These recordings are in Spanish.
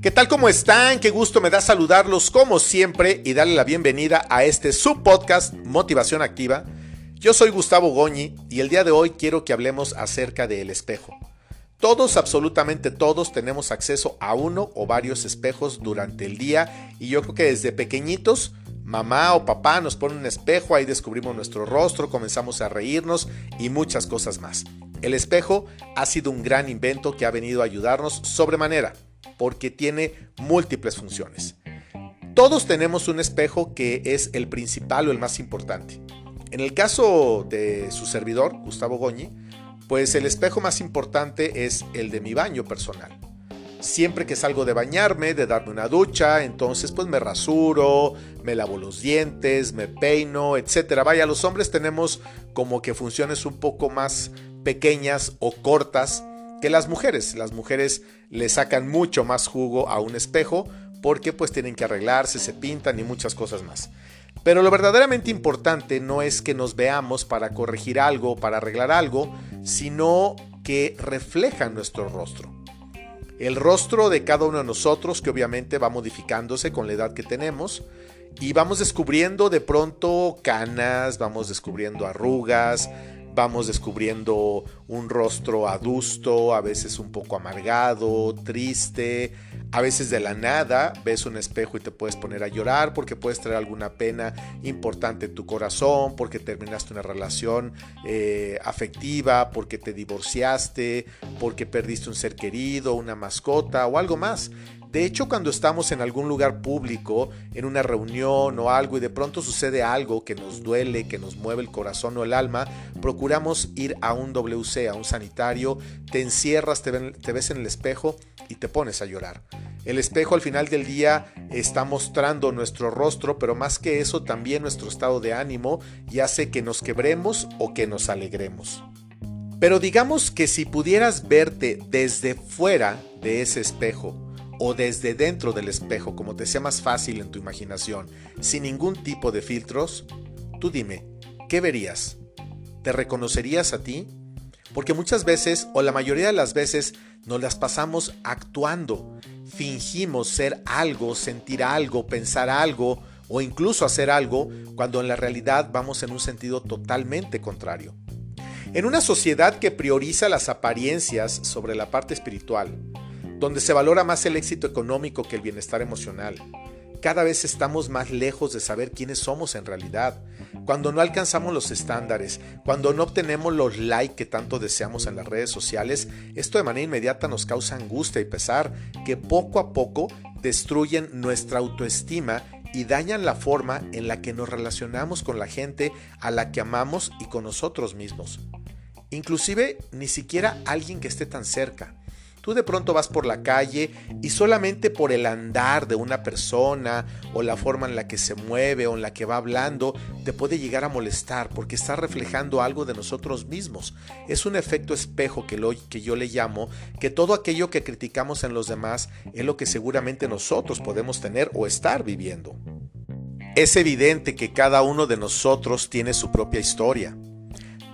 ¿Qué tal? ¿Cómo están? Qué gusto me da saludarlos como siempre y darle la bienvenida a este subpodcast Motivación Activa. Yo soy Gustavo Goñi y el día de hoy quiero que hablemos acerca del espejo. Todos, absolutamente todos, tenemos acceso a uno o varios espejos durante el día y yo creo que desde pequeñitos mamá o papá nos pone un espejo, ahí descubrimos nuestro rostro, comenzamos a reírnos y muchas cosas más. El espejo ha sido un gran invento que ha venido a ayudarnos sobremanera porque tiene múltiples funciones. Todos tenemos un espejo que es el principal o el más importante. En el caso de su servidor, Gustavo Goñi, pues el espejo más importante es el de mi baño personal. Siempre que salgo de bañarme, de darme una ducha, entonces pues me rasuro, me lavo los dientes, me peino, etc. Vaya, los hombres tenemos como que funciones un poco más pequeñas o cortas que las mujeres. Las mujeres le sacan mucho más jugo a un espejo porque pues tienen que arreglarse, se pintan y muchas cosas más. Pero lo verdaderamente importante no es que nos veamos para corregir algo, para arreglar algo, sino que refleja nuestro rostro. El rostro de cada uno de nosotros, que obviamente va modificándose con la edad que tenemos, y vamos descubriendo de pronto canas, vamos descubriendo arrugas, vamos descubriendo un rostro adusto, a veces un poco amargado, triste, a veces de la nada ves un espejo y te puedes poner a llorar porque puedes traer alguna pena importante en tu corazón, porque terminaste una relación eh, afectiva, porque te divorciaste, porque perdiste un ser querido, una mascota o algo más. De hecho, cuando estamos en algún lugar público, en una reunión o algo, y de pronto sucede algo que nos duele, que nos mueve el corazón o el alma, procuramos ir a un WC, a un sanitario, te encierras, te, ves en el espejo y te pones a llorar. El espejo al final del día está mostrando nuestro rostro, pero más que eso también nuestro estado de ánimo y hace que nos quebremos o que nos alegremos. Pero digamos que si pudieras verte desde fuera de ese espejo, o desde dentro del espejo, como te sea más fácil en tu imaginación, sin ningún tipo de filtros, tú dime, ¿qué verías? ¿Te reconocerías a ti? Porque muchas veces, o la mayoría de las veces, nos las pasamos actuando. Fingimos ser algo, sentir algo, pensar algo o incluso hacer algo cuando en la realidad vamos en un sentido totalmente contrario. En una sociedad que prioriza las apariencias sobre la parte espiritual, donde se valora más el éxito económico que el bienestar emocional. Cada vez estamos más lejos de saber quiénes somos en realidad. Cuando no alcanzamos los estándares, cuando no obtenemos los likes que tanto deseamos en las redes sociales, esto de manera inmediata nos causa angustia y pesar que poco a poco destruyen nuestra autoestima y dañan la forma en la que nos relacionamos con la gente a la que amamos y con nosotros mismos. Inclusive ni siquiera alguien que esté tan cerca. Tú de pronto vas por la calle y solamente por el andar de una persona o la forma en la que se mueve o en la que va hablando te puede llegar a molestar porque está reflejando algo de nosotros mismos. Es un efecto espejo que, lo, que yo le llamo que todo aquello que criticamos en los demás es lo que seguramente nosotros podemos tener o estar viviendo. Es evidente que cada uno de nosotros tiene su propia historia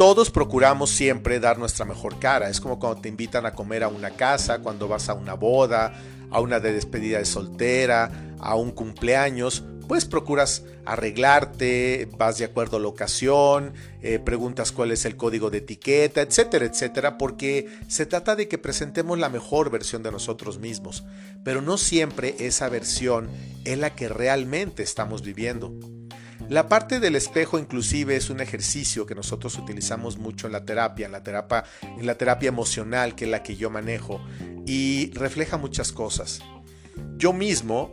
todos procuramos siempre dar nuestra mejor cara. Es como cuando te invitan a comer a una casa, cuando vas a una boda, a una de despedida de soltera, a un cumpleaños. Pues procuras arreglarte, vas de acuerdo a la ocasión, eh, preguntas cuál es el código de etiqueta, etcétera, etcétera, porque se trata de que presentemos la mejor versión de nosotros mismos, pero no siempre esa versión es la que realmente estamos viviendo. La parte del espejo inclusive es un ejercicio que nosotros utilizamos mucho en la terapia, en la terapia, emocional, que es la que yo manejo, y refleja muchas cosas. Yo mismo,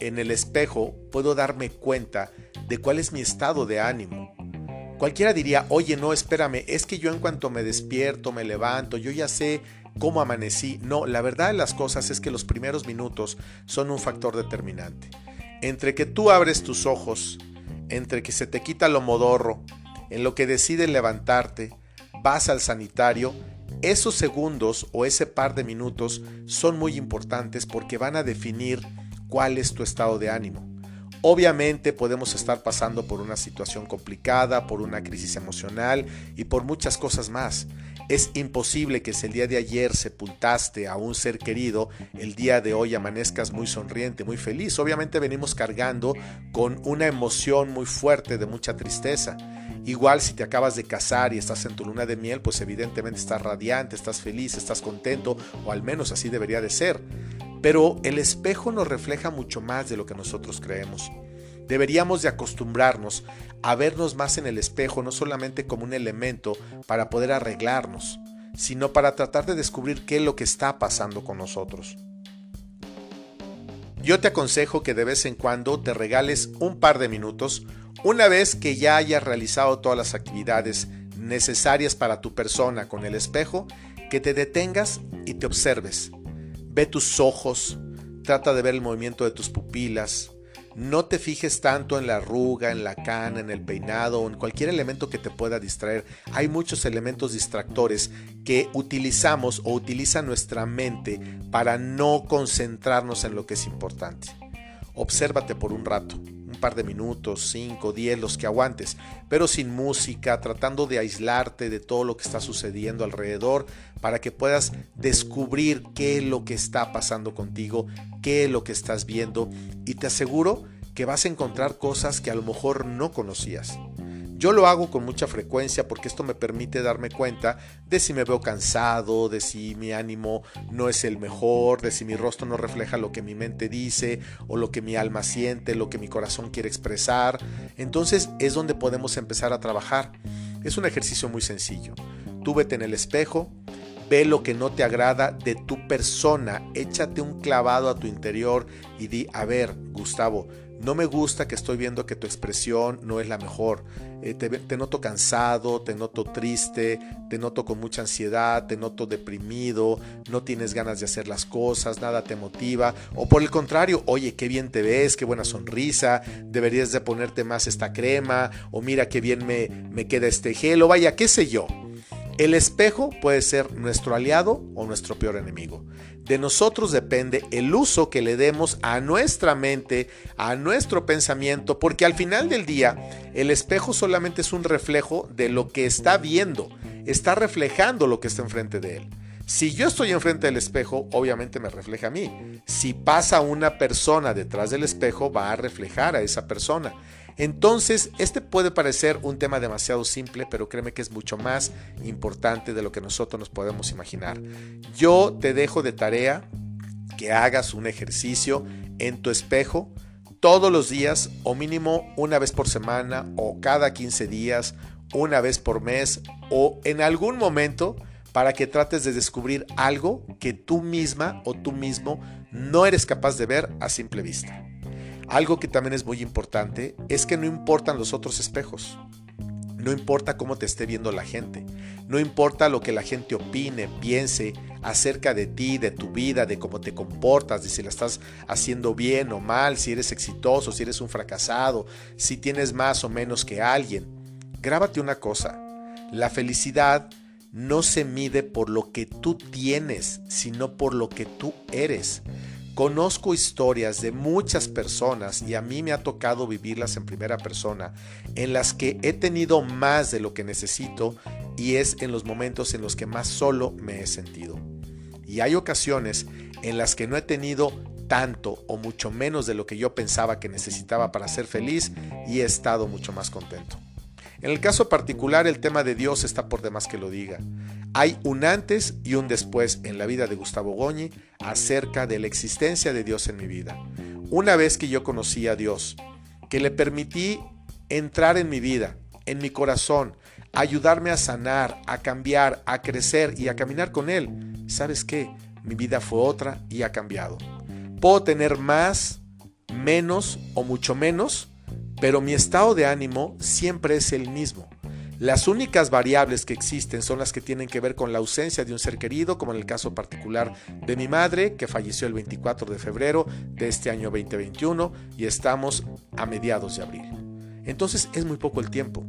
en el espejo, puedo darme cuenta de cuál es mi estado de ánimo. Cualquiera diría, oye, no, espérame, es que yo en cuanto me despierto, me levanto, yo ya sé cómo amanecí. No, la verdad de las cosas es que los primeros minutos son un factor determinante. Entre que tú abres tus ojos, entre que se te quita lo modorro, en lo que decides levantarte, vas al sanitario, esos segundos o ese par de minutos son muy importantes porque van a definir cuál es tu estado de ánimo. Obviamente podemos estar pasando por una situación complicada, por una crisis emocional y por muchas cosas más, Es imposible que si el día de ayer sepultaste a un ser querido, el día de hoy amanezcas muy sonriente, muy feliz. Obviamente venimos cargando con una emoción muy fuerte de mucha tristeza. Igual si te acabas de casar y estás en tu luna de miel, pues evidentemente estás radiante, estás feliz, estás contento, o al menos así debería de ser. Pero el espejo nos refleja mucho más de lo que nosotros creemos. Deberíamos de acostumbrarnos a vernos más en el espejo no solamente como un elemento para poder arreglarnos, sino para tratar de descubrir qué es lo que está pasando con nosotros. Yo te aconsejo que de vez en cuando te regales un par de minutos una vez que ya hayas realizado todas las actividades necesarias para tu persona con el espejo, que te detengas y te observes. Ve tus ojos, trata de ver el movimiento de tus pupilas, no te fijes tanto en la arruga, en la cana, en el peinado o en cualquier elemento que te pueda distraer. Hay muchos elementos distractores que utilizamos o utiliza nuestra mente para no concentrarnos en lo que es importante. Obsérvate por un rato, un par de minutos, 5, 10, los que aguantes, pero sin música, tratando de aislarte de todo lo que está sucediendo alrededor para que puedas descubrir qué es lo que está pasando contigo, qué es lo que estás viendo y te aseguro que vas a encontrar cosas que a lo mejor no conocías. Yo lo hago con mucha frecuencia porque esto me permite darme cuenta de si me veo cansado, de si mi ánimo no es el mejor, de si mi rostro no refleja lo que mi mente dice o lo que mi alma siente, lo que mi corazón quiere expresar. Entonces es donde podemos empezar a trabajar. Es un ejercicio muy sencillo. Tú vete en el espejo, Ve lo que no te agrada de tu persona, échate un clavado a tu interior y di, a ver, Gustavo, no me gusta que estoy viendo que tu expresión no es la mejor. Eh, te, te, noto cansado, te noto triste, te noto con mucha ansiedad, te noto deprimido, no tienes ganas de hacer las cosas, nada te motiva. O por el contrario, oye, qué bien te ves, qué buena sonrisa, deberías de ponerte más esta crema, o mira qué bien me, me queda este gel, o vaya, qué sé yo. El espejo puede ser nuestro aliado o nuestro peor enemigo. De nosotros depende el uso que le demos a nuestra mente, a nuestro pensamiento, porque al final del día el espejo solamente es un reflejo de lo que está viendo, está reflejando lo que está enfrente de él. Si yo estoy enfrente del espejo, obviamente me refleja a mí. Si pasa una persona detrás del espejo, va a reflejar a esa persona. Entonces, este puede parecer un tema demasiado simple, pero créeme que es mucho más importante de lo que nosotros nos podemos imaginar. Yo te dejo de tarea que hagas un ejercicio en tu espejo todos los días o mínimo una vez por semana o cada 15 días, una vez por mes o en algún momento para que trates de descubrir algo que tú misma o tú mismo no eres capaz de ver a simple vista. Algo que también es muy importante es que no importan los otros espejos. No importa cómo te esté viendo la gente. No importa lo que la gente opine, piense acerca de ti, de tu vida, de cómo te comportas, de si la estás haciendo bien o mal, si eres exitoso, si eres un fracasado, si tienes más o menos que alguien. Grábate una cosa. La felicidad no se mide por lo que tú tienes, sino por lo que tú eres. Conozco historias de muchas personas y a mí me ha tocado vivirlas en primera persona, en las que he tenido más de lo que necesito y es en los momentos en los que más solo me he sentido. Y hay ocasiones en las que no he tenido tanto o mucho menos de lo que yo pensaba que necesitaba para ser feliz y he estado mucho más contento. En el caso particular el tema de Dios está por demás que lo diga. Hay un antes y un después en la vida de Gustavo Goñi acerca de la existencia de Dios en mi vida. Una vez que yo conocí a Dios, que le permití entrar en mi vida, en mi corazón, ayudarme a sanar, a cambiar, a crecer y a caminar con Él, ¿sabes qué? Mi vida fue otra y ha cambiado. Puedo tener más, menos o mucho menos, pero mi estado de ánimo siempre es el mismo. Las únicas variables que existen son las que tienen que ver con la ausencia de un ser querido, como en el caso particular de mi madre, que falleció el 24 de febrero de este año 2021 y estamos a mediados de abril. Entonces es muy poco el tiempo.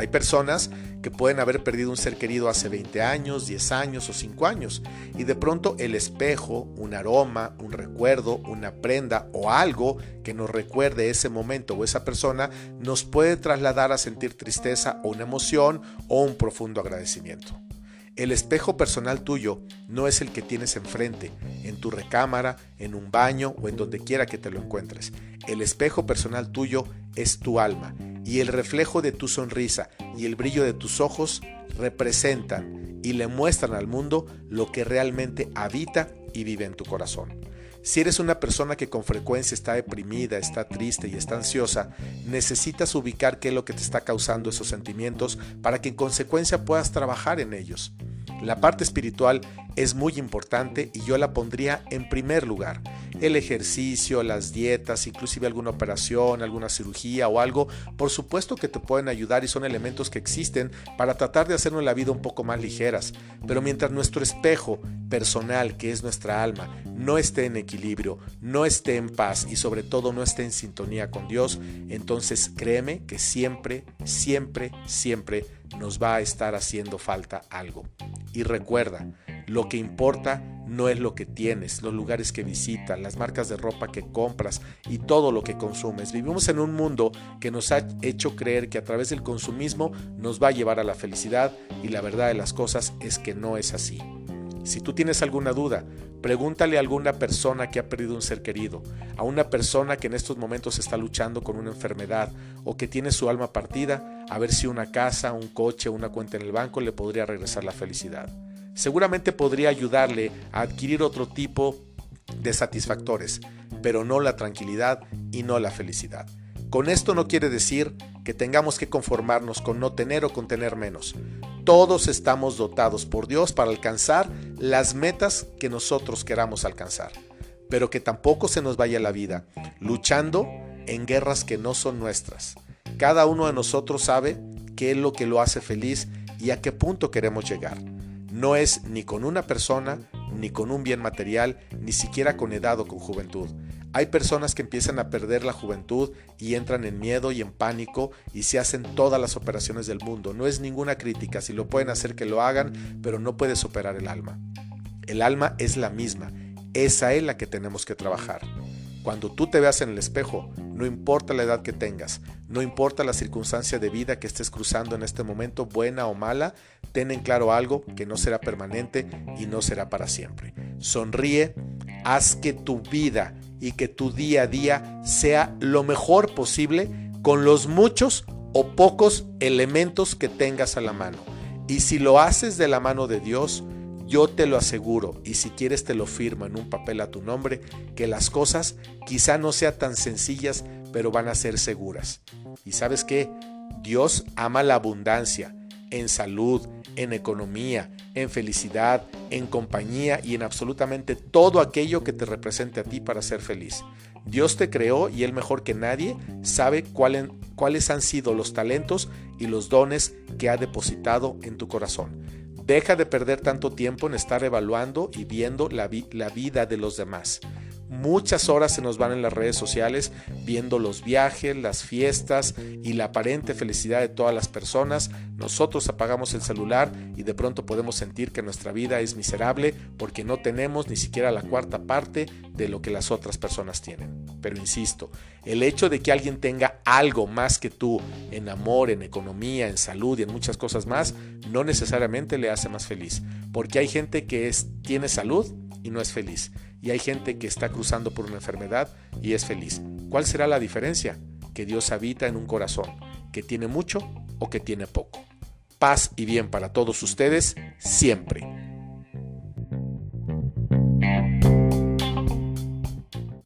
Hay personas que pueden haber perdido un ser querido hace 20 años, 10 años o 5 años y de pronto el espejo, un aroma, un recuerdo, una prenda o algo que nos recuerde ese momento o esa persona nos puede trasladar a sentir tristeza o una emoción o un profundo agradecimiento. El espejo personal tuyo no es el que tienes enfrente, en tu recámara, en un baño o en donde quiera que te lo encuentres. El espejo personal tuyo es tu alma y el reflejo de tu sonrisa y el brillo de tus ojos representan y le muestran al mundo lo que realmente habita y vive en tu corazón. Si eres una persona que con frecuencia está deprimida, está triste y está ansiosa, necesitas ubicar qué es lo que te está causando esos sentimientos para que en consecuencia puedas trabajar en ellos. La parte espiritual es muy importante y yo la pondría en primer lugar. El ejercicio, las dietas, inclusive alguna operación, alguna cirugía o algo, por supuesto que te pueden ayudar y son elementos que existen para tratar de hacernos la vida un poco más ligeras. Pero mientras nuestro espejo personal, que es nuestra alma, no esté en equilibrio, no esté en paz y sobre todo no esté en sintonía con Dios, entonces créeme que siempre, siempre, siempre nos va a estar haciendo falta algo. Y recuerda, lo que importa no es lo que tienes, los lugares que visitas, las marcas de ropa que compras y todo lo que consumes. Vivimos en un mundo que nos ha hecho creer que a través del consumismo nos va a llevar a la felicidad y la verdad de las cosas es que no es así. Si tú tienes alguna duda, pregúntale a alguna persona que ha perdido un ser querido, a una persona que en estos momentos está luchando con una enfermedad o que tiene su alma partida, a ver si una casa, un coche, una cuenta en el banco le podría regresar la felicidad seguramente podría ayudarle a adquirir otro tipo de satisfactores, pero no la tranquilidad y no la felicidad. Con esto no quiere decir que tengamos que conformarnos con no tener o con tener menos. Todos estamos dotados por Dios para alcanzar las metas que nosotros queramos alcanzar, pero que tampoco se nos vaya la vida luchando en guerras que no son nuestras. Cada uno de nosotros sabe qué es lo que lo hace feliz y a qué punto queremos llegar. No es ni con una persona, ni con un bien material, ni siquiera con edad o con juventud. Hay personas que empiezan a perder la juventud y entran en miedo y en pánico y se hacen todas las operaciones del mundo. No es ninguna crítica, si lo pueden hacer que lo hagan, pero no puedes operar el alma. El alma es la misma, esa es la que tenemos que trabajar. Cuando tú te veas en el espejo, no importa la edad que tengas, no importa la circunstancia de vida que estés cruzando en este momento, buena o mala, ten en claro algo que no será permanente y no será para siempre. Sonríe, haz que tu vida y que tu día a día sea lo mejor posible con los muchos o pocos elementos que tengas a la mano. Y si lo haces de la mano de Dios, yo te lo aseguro, y si quieres te lo firmo en un papel a tu nombre, que las cosas quizá no sean tan sencillas, pero van a ser seguras. ¿Y sabes qué? Dios ama la abundancia en salud, en economía, en felicidad, en compañía y en absolutamente todo aquello que te represente a ti para ser feliz. Dios te creó y Él mejor que nadie sabe cuáles han sido los talentos y los dones que ha depositado en tu corazón. Deja de perder tanto tiempo en estar evaluando y viendo la, vida de los demás. Muchas horas se nos van en las redes sociales viendo los viajes, las fiestas y la aparente felicidad de todas las personas. Nosotros apagamos el celular y de pronto podemos sentir que nuestra vida es miserable porque no tenemos ni siquiera la cuarta parte de lo que las otras personas tienen. Pero insisto, el hecho de que alguien tenga algo más que tú en amor, en economía, en salud y en muchas cosas más, no necesariamente le hace más feliz. Porque hay gente que es, tiene salud y no es feliz y hay gente que está cruzando por una enfermedad y es feliz. ¿Cuál será la diferencia? Que Dios habita en un corazón, que tiene mucho o que tiene poco. Paz y bien para todos ustedes siempre.